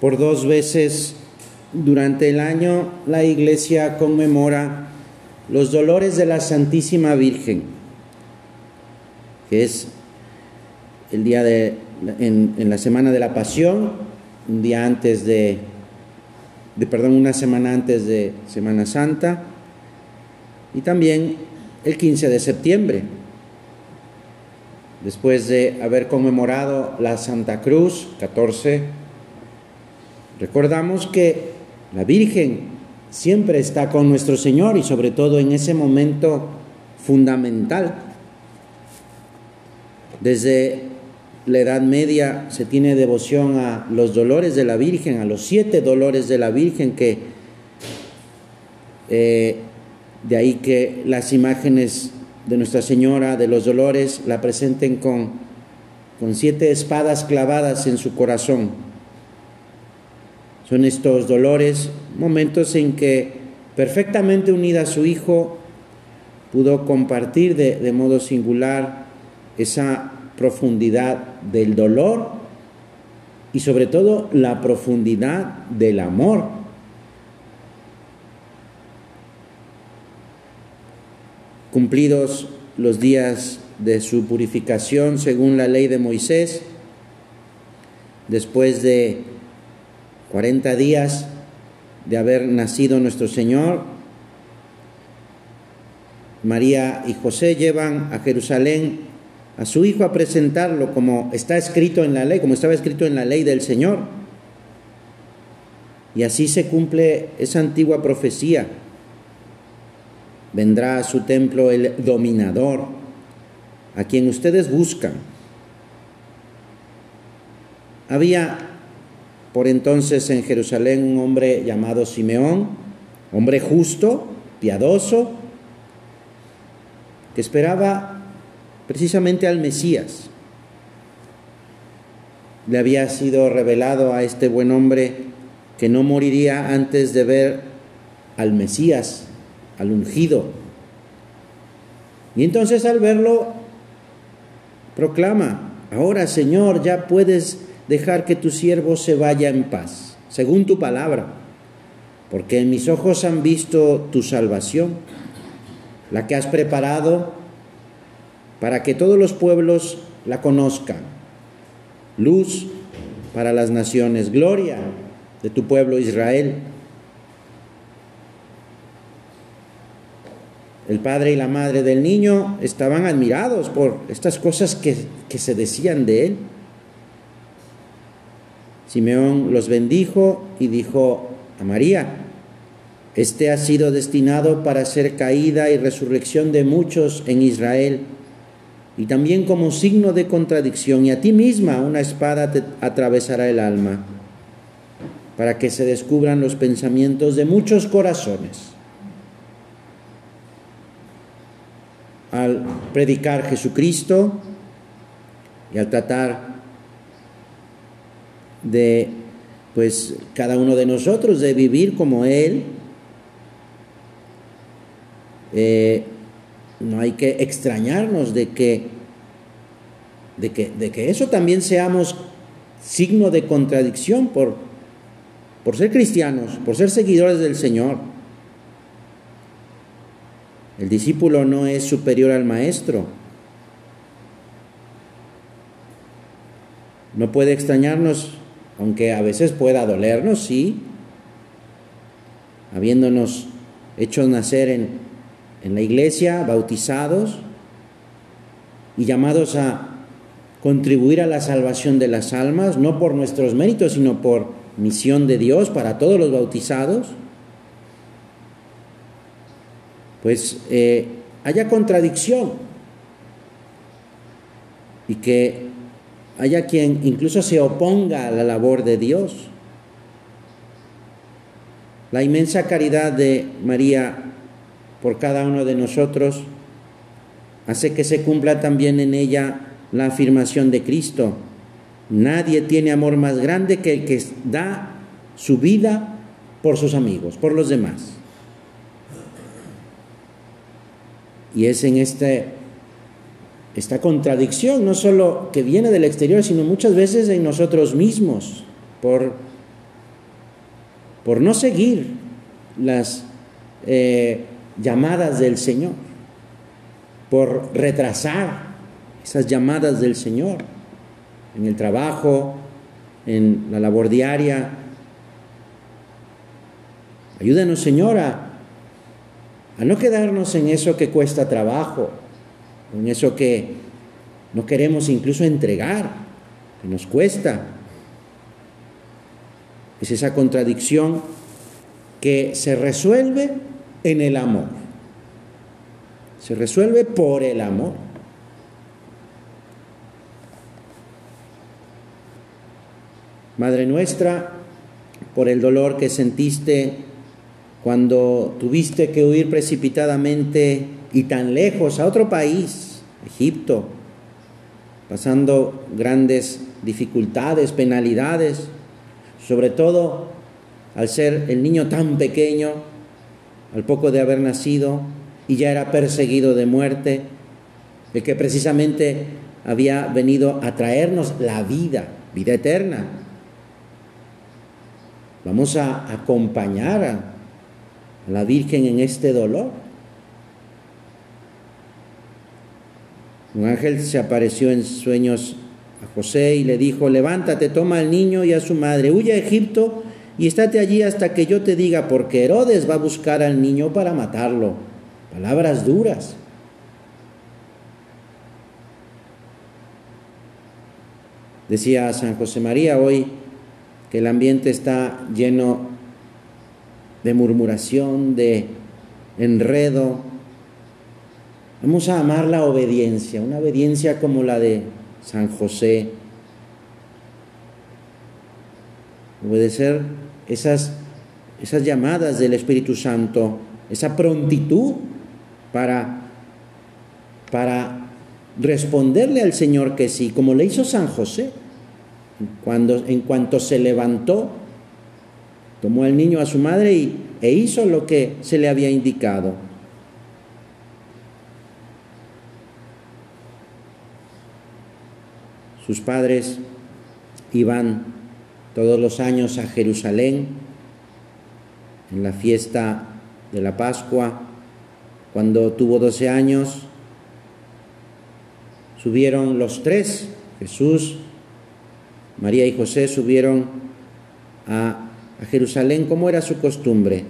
Por dos veces durante el año la iglesia conmemora los dolores de la Santísima Virgen, que es el día de, en, la semana de la Pasión, un día antes de, de, perdón, una semana antes de Semana Santa, y también el 15 de septiembre, después de haber conmemorado la Santa Cruz, 14, recordamos que la Virgen siempre está con nuestro Señor y sobre todo en ese momento fundamental. Desde la Edad Media se tiene devoción a los dolores de la Virgen, a los siete dolores de la Virgen, que eh, de ahí que las imágenes de Nuestra Señora de los dolores la presenten con, con siete espadas clavadas en su corazón. Son estos dolores momentos en que perfectamente unida a su Hijo pudo compartir de, modo singular esa profundidad del dolor y sobre todo la profundidad del amor. Cumplidos los días de su purificación según la ley de Moisés, después de 40 días de haber nacido nuestro Señor, María y José llevan a Jerusalén a su hijo a presentarlo como está escrito en la ley, como estaba escrito en la ley del Señor. Y así se cumple esa antigua profecía. Vendrá a su templo el dominador, a quien ustedes buscan. Había por entonces en Jerusalén un hombre llamado Simeón, hombre justo, piadoso, que esperaba precisamente al Mesías. Le había sido revelado a este buen hombre que no moriría antes de ver al Mesías, al ungido. Y entonces al verlo, proclama, ahora Señor, ya puedes dejar que tu siervo se vaya en paz, según tu palabra, porque en mis ojos han visto tu salvación, la que has preparado para que todos los pueblos la conozcan. Luz para las naciones, gloria de tu pueblo Israel. El padre y la madre del niño estaban admirados por estas cosas que, que se decían de él. Simeón los bendijo y dijo a María, este ha sido destinado para ser caída y resurrección de muchos en Israel y también como signo de contradicción, y a ti misma una espada te atravesará el alma, para que se descubran los pensamientos de muchos corazones. Al predicar Jesucristo y al tratar de, pues, cada uno de nosotros de vivir como Él, eh, no hay que extrañarnos de que, de que, de que eso también seamos signo de contradicción por, por ser cristianos, por ser seguidores del Señor. El discípulo no es superior al maestro. No puede extrañarnos, aunque a veces pueda dolernos, sí, habiéndonos hecho nacer en, en la iglesia, bautizados y llamados a contribuir a la salvación de las almas, no por nuestros méritos, sino por misión de Dios para todos los bautizados, pues eh, haya contradicción y que haya quien incluso se oponga a la labor de Dios. La inmensa caridad de María por cada uno de nosotros, hace que se cumpla también en ella la afirmación de Cristo. Nadie tiene amor más grande que el que da su vida por sus amigos, por los demás. Y es en este, esta contradicción, no solo que viene del exterior, sino muchas veces en nosotros mismos, por por no seguir las eh, llamadas del Señor, por retrasar esas llamadas del Señor en el trabajo, en la labor diaria. Ayúdanos, Señora, a no quedarnos en eso que cuesta trabajo, en eso que no queremos incluso entregar, que nos cuesta. Es esa contradicción que se resuelve en el amor. Se resuelve por el amor. Madre nuestra, por el dolor que sentiste cuando tuviste que huir precipitadamente y tan lejos a otro país, Egipto, pasando grandes dificultades, penalidades, sobre todo al ser el niño tan pequeño, al poco de haber nacido, y ya era perseguido de muerte, el que precisamente había venido a traernos la vida, vida eterna. Vamos a acompañar a, la Virgen en este dolor. Un ángel se apareció en sueños a José y le dijo, levántate, toma al niño y a su madre, huye a Egipto y estate allí hasta que yo te diga, porque Herodes va a buscar al niño para matarlo. Palabras duras. Decía San José María hoy que el ambiente está lleno de murmuración, de enredo. Vamos a amar la obediencia, una obediencia como la de San José. Obedecer esas, esas llamadas del Espíritu Santo, esa prontitud para, para responderle al Señor que sí, como le hizo San José. Cuando, en cuanto se levantó, tomó al niño a su madre y, e hizo lo que se le había indicado. Sus padres iban todos los años a Jerusalén en la fiesta de la Pascua. Cuando tuvo 12 años, subieron los tres, Jesús, María y José, subieron a, a Jerusalén como era su costumbre.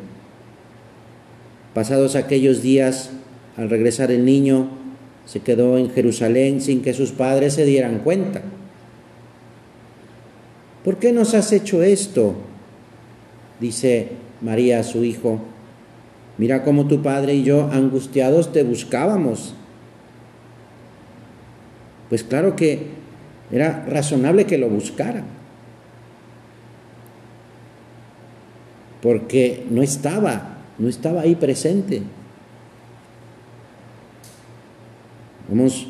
Pasados aquellos días, al regresar el niño, se quedó en Jerusalén sin que sus padres se dieran cuenta. ¿Por qué nos has hecho esto? Dice María a su hijo. Mira cómo tu padre y yo, angustiados, te buscábamos. Pues claro que era razonable que lo buscaran. Porque no estaba, no estaba ahí presente. Vamos,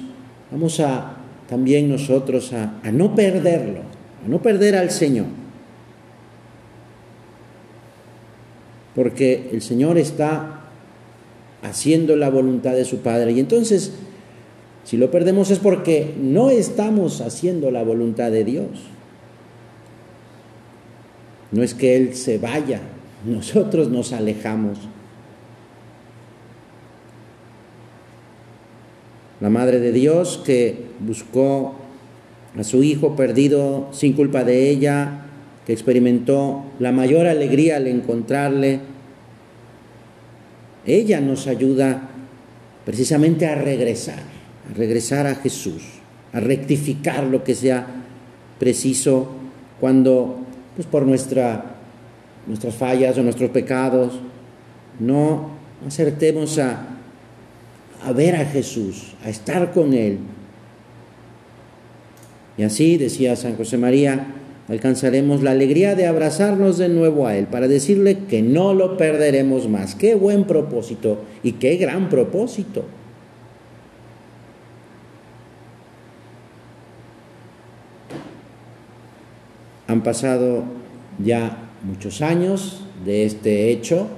vamos a también nosotros a, a no perderlo a no perder al Señor. Porque el Señor está haciendo la voluntad de su Padre. Y entonces, si lo perdemos es porque no estamos haciendo la voluntad de Dios. No es que Él se vaya, nosotros nos alejamos. La Madre de Dios que buscó a su hijo perdido sin culpa de ella, que experimentó la mayor alegría al encontrarle. Ella nos ayuda precisamente a regresar, a regresar a Jesús, a rectificar lo que sea preciso cuando, pues por nuestra, nuestras fallas o nuestros pecados, no acertemos a, a ver a Jesús, a estar con Él, y así, decía San José María, alcanzaremos la alegría de abrazarnos de nuevo a Él para decirle que no lo perderemos más. Qué buen propósito y qué gran propósito. Han pasado ya muchos años de este hecho.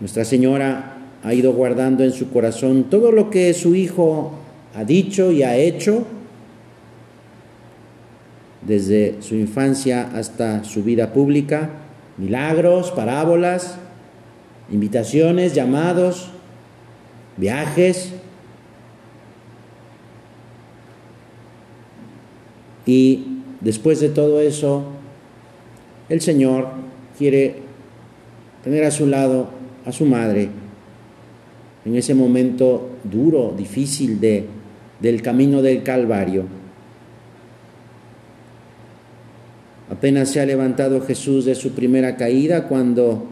Nuestra Señora ha ido guardando en su corazón todo lo que su Hijo ha dicho y ha hecho. desde su infancia hasta su vida pública, milagros, parábolas, invitaciones, llamados, viajes. Y después de todo eso, el Señor quiere tener a su lado a su madre en ese momento duro, difícil de, del camino del Calvario. Apenas se ha levantado Jesús de su primera caída cuando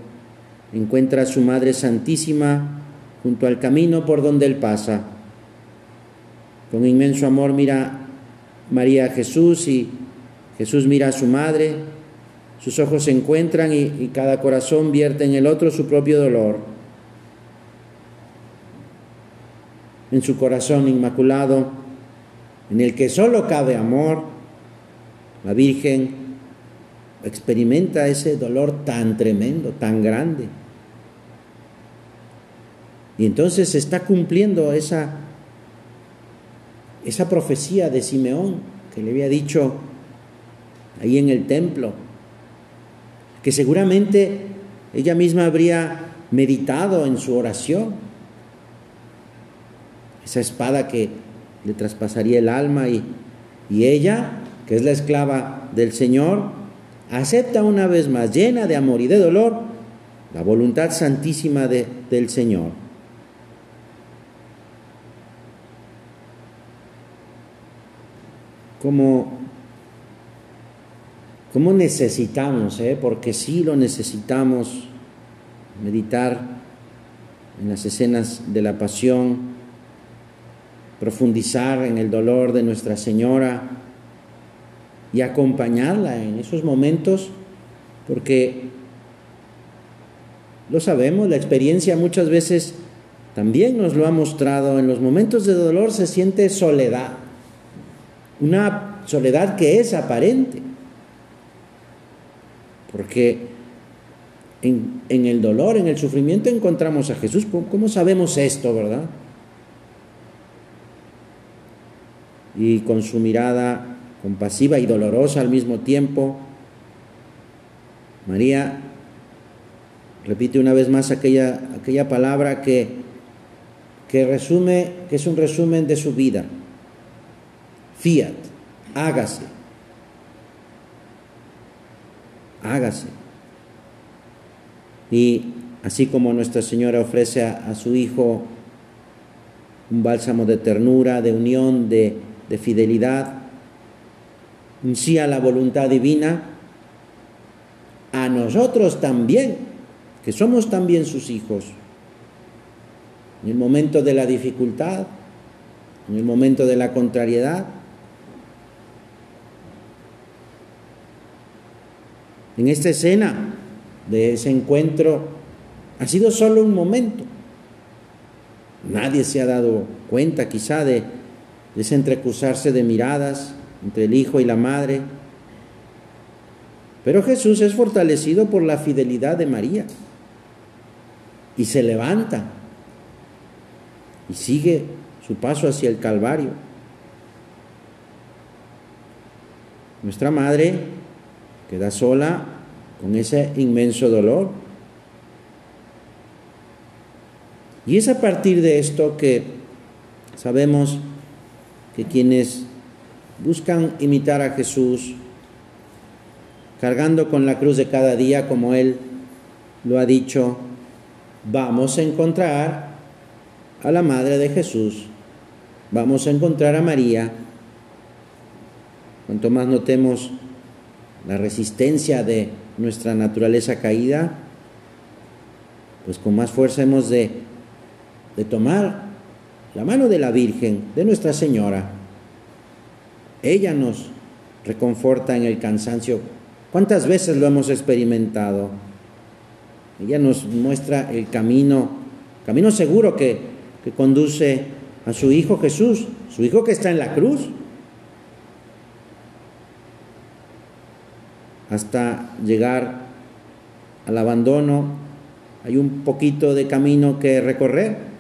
encuentra a su Madre Santísima junto al camino por donde él pasa. Con inmenso amor mira María a Jesús y Jesús mira a su madre, sus ojos se encuentran y, y cada corazón vierte en el otro su propio dolor. En su corazón inmaculado, en el que solo cabe amor, la Virgen experimenta ese dolor tan tremendo, tan grande. Y entonces se está cumpliendo esa, esa profecía de Simeón que le había dicho ahí en el templo, que seguramente ella misma habría meditado en su oración, esa espada que le traspasaría el alma y, y ella, que es la esclava del Señor, acepta una vez más, llena de amor y de dolor, la voluntad santísima de, del Señor. Como, como necesitamos, eh? porque sí lo necesitamos, meditar en las escenas de la pasión, profundizar en el dolor de Nuestra Señora, y acompañarla en esos momentos, porque lo sabemos, la experiencia muchas veces también nos lo ha mostrado, en los momentos de dolor se siente soledad, una soledad que es aparente, porque en, en el dolor, en el sufrimiento encontramos a Jesús. ¿Cómo sabemos esto, verdad? Y con su mirada compasiva y dolorosa al mismo tiempo. María repite una vez más aquella, aquella palabra que, que resume, que es un resumen de su vida. Fiat, hágase. Hágase. Y así como Nuestra Señora ofrece a, a su Hijo un bálsamo de ternura, de unión, de, de fidelidad, sí a la voluntad divina, a nosotros también, que somos también sus hijos. En el momento de la dificultad, en el momento de la contrariedad, en esta escena de ese encuentro, ha sido solo un momento. Nadie se ha dado cuenta quizá de, de ese de miradas, entre el hijo y la madre. Pero Jesús es fortalecido por la fidelidad de María y se levanta y sigue su paso hacia el Calvario. Nuestra madre queda sola con ese inmenso dolor. Y es a partir de esto que sabemos que quienes buscan imitar a Jesús, cargando con la cruz de cada día como Él lo ha dicho, vamos a encontrar a la Madre de Jesús, vamos a encontrar a María. Cuanto más notemos la resistencia de nuestra naturaleza caída, pues con más fuerza hemos de, de tomar la mano de la Virgen, de Nuestra Señora, ella nos reconforta en el cansancio. ¿Cuántas veces lo hemos experimentado? Ella nos muestra el camino, camino seguro que, que conduce a su Hijo Jesús, su Hijo que está en la cruz, hasta llegar al abandono. Hay un poquito de camino que recorrer.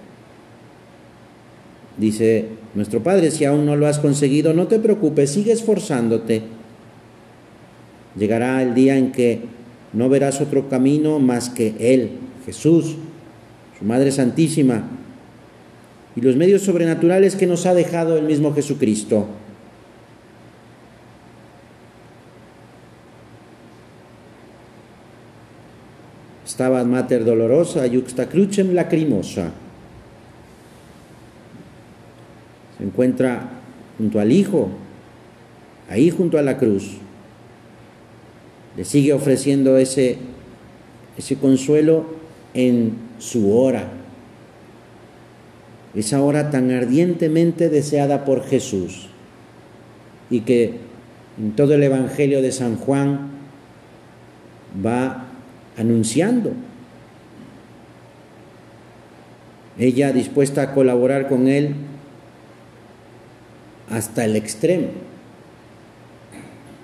Dice nuestro Padre, si aún no lo has conseguido, no te preocupes, sigue esforzándote. Llegará el día en que no verás otro camino más que Él, Jesús, su Madre Santísima, y los medios sobrenaturales que nos ha dejado el mismo Jesucristo. Stabat Mater dolorosa, juxta crucem lacrimosa. Se encuentra junto al Hijo, ahí junto a la cruz. Le sigue ofreciendo ese, ese consuelo en su hora, esa hora tan ardientemente deseada por Jesús y que en todo el Evangelio de San Juan va anunciando. Ella dispuesta a colaborar con él hasta el extremo.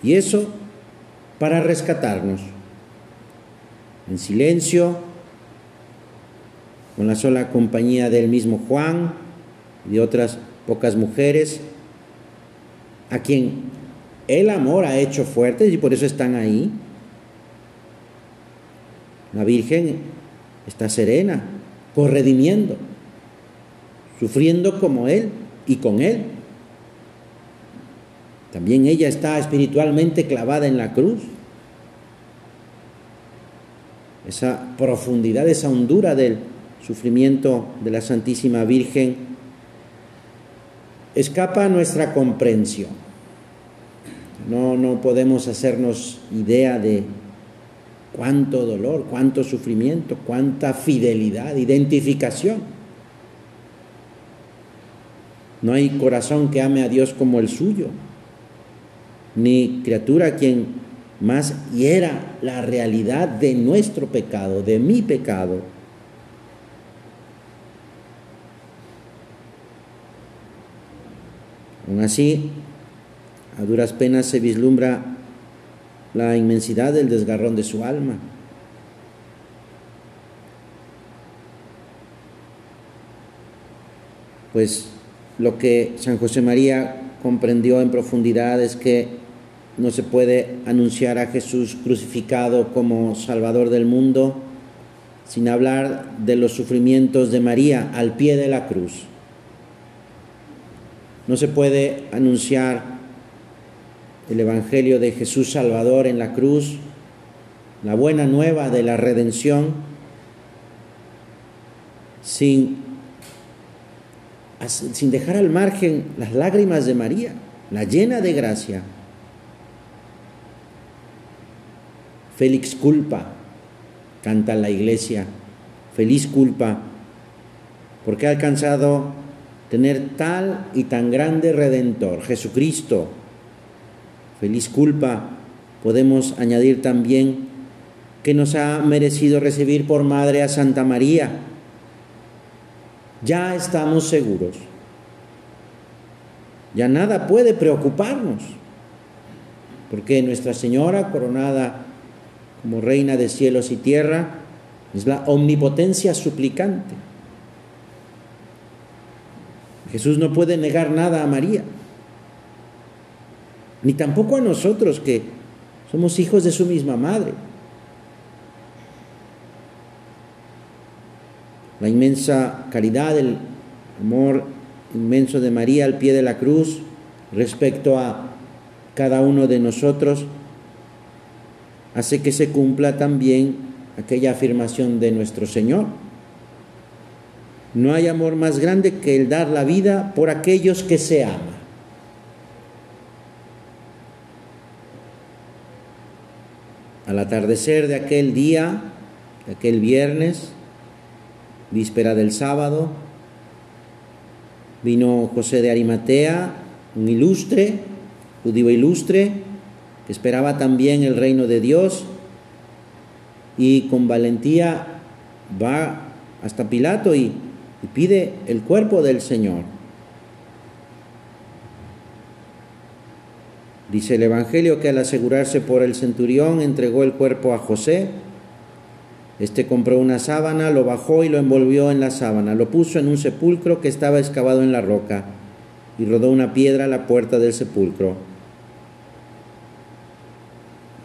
Y eso para rescatarnos. En silencio, con la sola compañía del mismo Juan y de otras pocas mujeres, a quien el amor ha hecho fuertes y por eso están ahí. La Virgen está serena, corredimiendo, sufriendo como Él y con Él. También ella está espiritualmente clavada en la cruz. Esa profundidad, esa hondura del sufrimiento de la Santísima Virgen escapa a nuestra comprensión. No, no podemos hacernos idea de cuánto dolor, cuánto sufrimiento, cuánta fidelidad, identificación. No hay corazón que ame a Dios como el suyo, ni criatura quien más hiera la realidad de nuestro pecado, de mi pecado. Aún así, a duras penas se vislumbra la inmensidad del desgarrón de su alma. Pues lo que San José María comprendió en profundidad es que no se puede anunciar a Jesús crucificado como Salvador del mundo sin hablar de los sufrimientos de María al pie de la cruz. No se puede anunciar el Evangelio de Jesús Salvador en la cruz, la buena nueva de la redención, sin, sin dejar al margen las lágrimas de María, la llena de gracia. Félix culpa, canta la iglesia, feliz culpa, porque ha alcanzado tener tal y tan grande redentor, Jesucristo, feliz culpa, podemos añadir también que nos ha merecido recibir por madre a Santa María. Ya estamos seguros. Ya nada puede preocuparnos, porque Nuestra Señora, coronada como reina de cielos y tierra, es la omnipotencia suplicante. Jesús no puede negar nada a María ni tampoco a nosotros que somos hijos de su misma madre. La inmensa caridad, el amor inmenso de María al pie de la cruz respecto a cada uno de nosotros hace que se cumpla también aquella afirmación de nuestro Señor. No hay amor más grande que el dar la vida por aquellos que se aman. Al atardecer de aquel día, de aquel viernes, víspera del sábado, vino José de Arimatea, un ilustre, judío ilustre, esperaba también el reino de Dios y con valentía va hasta Pilato y, pide el cuerpo del Señor. Dice el Evangelio que al asegurarse por el centurión entregó el cuerpo a José. Este compró una sábana, lo bajó y lo envolvió en la sábana, lo puso en un sepulcro que estaba excavado en la roca y rodó una piedra a la puerta del sepulcro.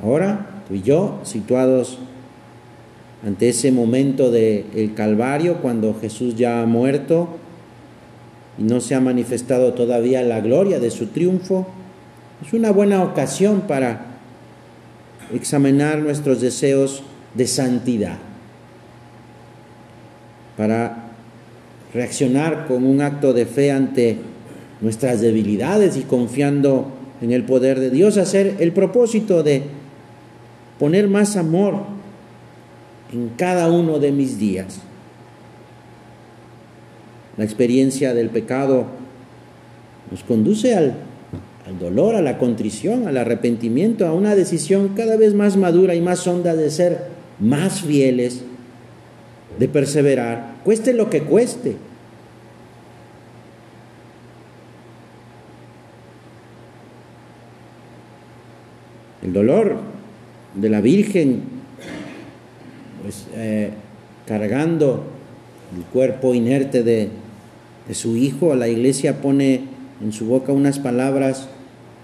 Ahora, tú y yo, situados ante ese momento del Calvario, cuando Jesús ya ha muerto y no se ha manifestado todavía la gloria de su triunfo, es una buena ocasión para examinar nuestros deseos de santidad, para reaccionar con un acto de fe ante nuestras debilidades y confiando en el poder de Dios, hacer el propósito de poner más amor en cada uno de mis días. La experiencia del pecado nos conduce al, al, dolor, a la contrición, al arrepentimiento, a una decisión cada vez más madura y más honda de ser más fieles, de perseverar, cueste lo que cueste. El dolor de la Virgen, pues eh, cargando el cuerpo inerte de, de su hijo, la iglesia pone en su boca unas palabras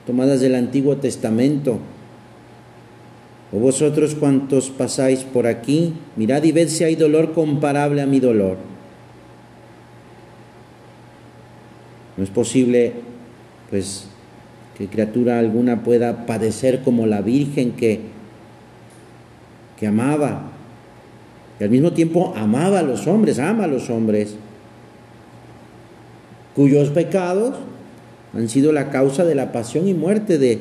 tomadas del Antiguo Testamento. O vosotros cuantos pasáis por aquí, mirad y ved si hay dolor comparable a mi dolor. No es posible, pues, que criatura alguna pueda padecer como la Virgen que, que amaba, y al mismo tiempo amaba a los hombres, ama a los hombres, cuyos pecados han sido la causa de la pasión y muerte de,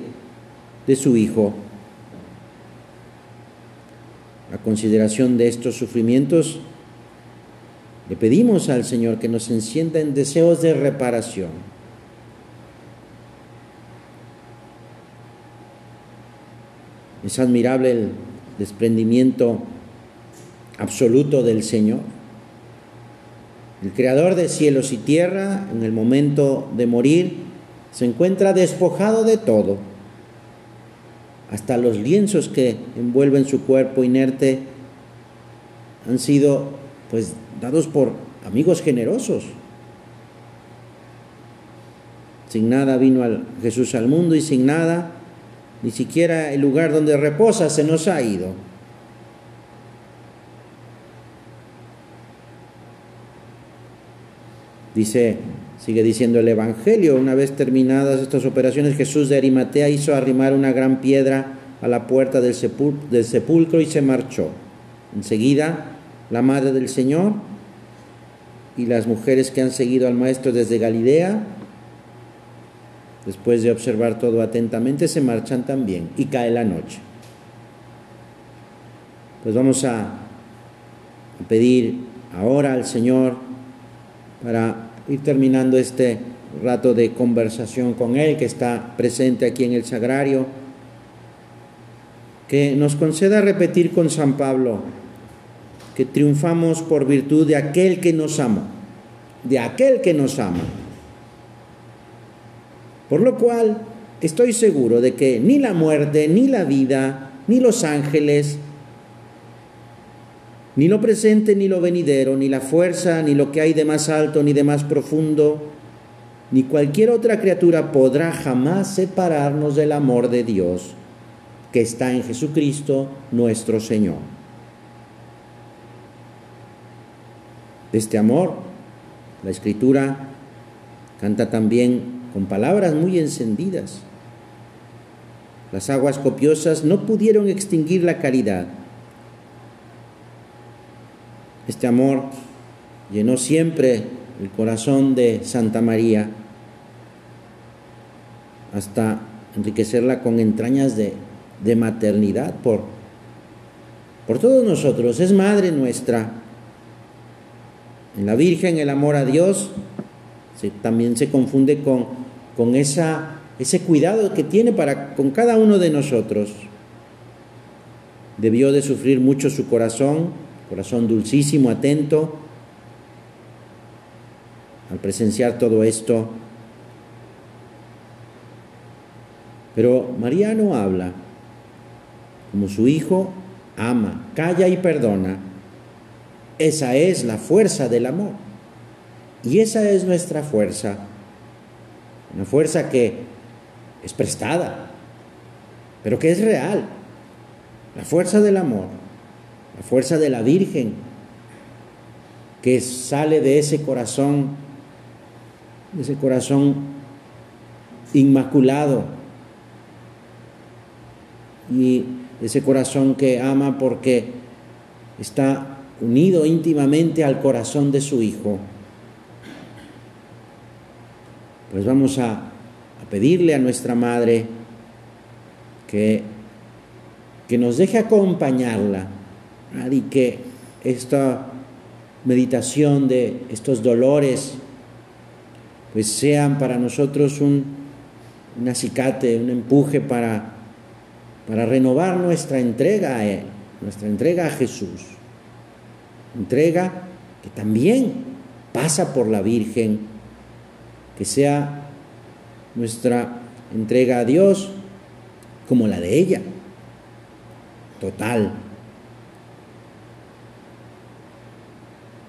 de su Hijo. A consideración de estos sufrimientos, le pedimos al Señor que nos encienda en deseos de reparación. Es admirable el desprendimiento absoluto del Señor. El creador de cielos y tierra, en el momento de morir, se encuentra despojado de todo. Hasta los lienzos que envuelven su cuerpo inerte han sido pues dados por amigos generosos. Sin nada vino Jesús al mundo y sin nada, ni siquiera el lugar donde reposa se nos ha ido. Dice, sigue diciendo el Evangelio, una vez terminadas estas operaciones, Jesús de Arimatea hizo arrimar una gran piedra a la puerta del, del sepulcro y se marchó. Enseguida, la madre del Señor y las mujeres que han seguido al Maestro desde Galilea, después de observar todo atentamente, se marchan también y cae la noche. Pues vamos a pedir ahora al Señor para ir terminando este rato de conversación con Él que está presente aquí en el sagrario, que nos conceda repetir con San Pablo que triunfamos por virtud de aquel que nos ama, de aquel que nos ama. Por lo cual estoy seguro de que ni la muerte, ni la vida, ni los ángeles, ni lo presente, ni lo venidero, ni la fuerza, ni lo que hay de más alto, ni de más profundo, ni cualquier otra criatura podrá jamás separarnos del amor de Dios que está en Jesucristo nuestro Señor. De este amor, la Escritura canta también con palabras muy encendidas. Las aguas copiosas no pudieron extinguir la caridad este amor llenó siempre el corazón de Santa María hasta enriquecerla con entrañas de, de maternidad por, por todos nosotros. Es madre nuestra. En la Virgen el amor a Dios también se confunde con, con esa, ese cuidado que tiene para con cada uno de nosotros. Debió de sufrir mucho su corazón corazón dulcísimo, atento, al presenciar todo esto. Pero María no habla, como su hijo ama, calla y perdona. Esa es la fuerza del amor. Y esa es nuestra fuerza. Una fuerza que es prestada, pero que es real, la fuerza del amor, la fuerza de la Virgen, que sale de ese corazón, de ese corazón inmaculado y ese corazón que ama porque está unido íntimamente al corazón de su Hijo. Pues vamos a, pedirle a nuestra Madre que, que nos deje acompañarla y que esta meditación de estos dolores pues sean para nosotros un, un acicate, un empuje para, para renovar nuestra entrega a Él, nuestra entrega a Jesús. Entrega que también pasa por la Virgen, que sea nuestra entrega a Dios como la de ella, total.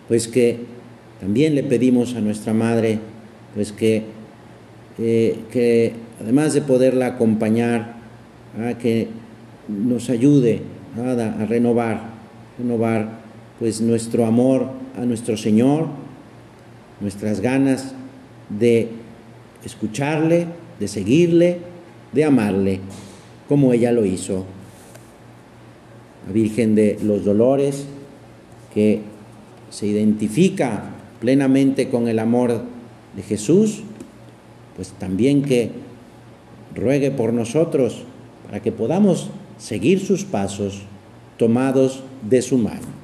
Pues que también le pedimos a nuestra Madre, pues que, eh, que además de poderla acompañar, a que nos ayude a, a renovar, renovar pues nuestro amor a nuestro Señor, nuestras ganas de escucharle, de seguirle, de amarle, como ella lo hizo. La Virgen de los Dolores, que se identifica plenamente con el amor de Jesús, pues también que ruegue por nosotros para que podamos seguir sus pasos tomados de su mano.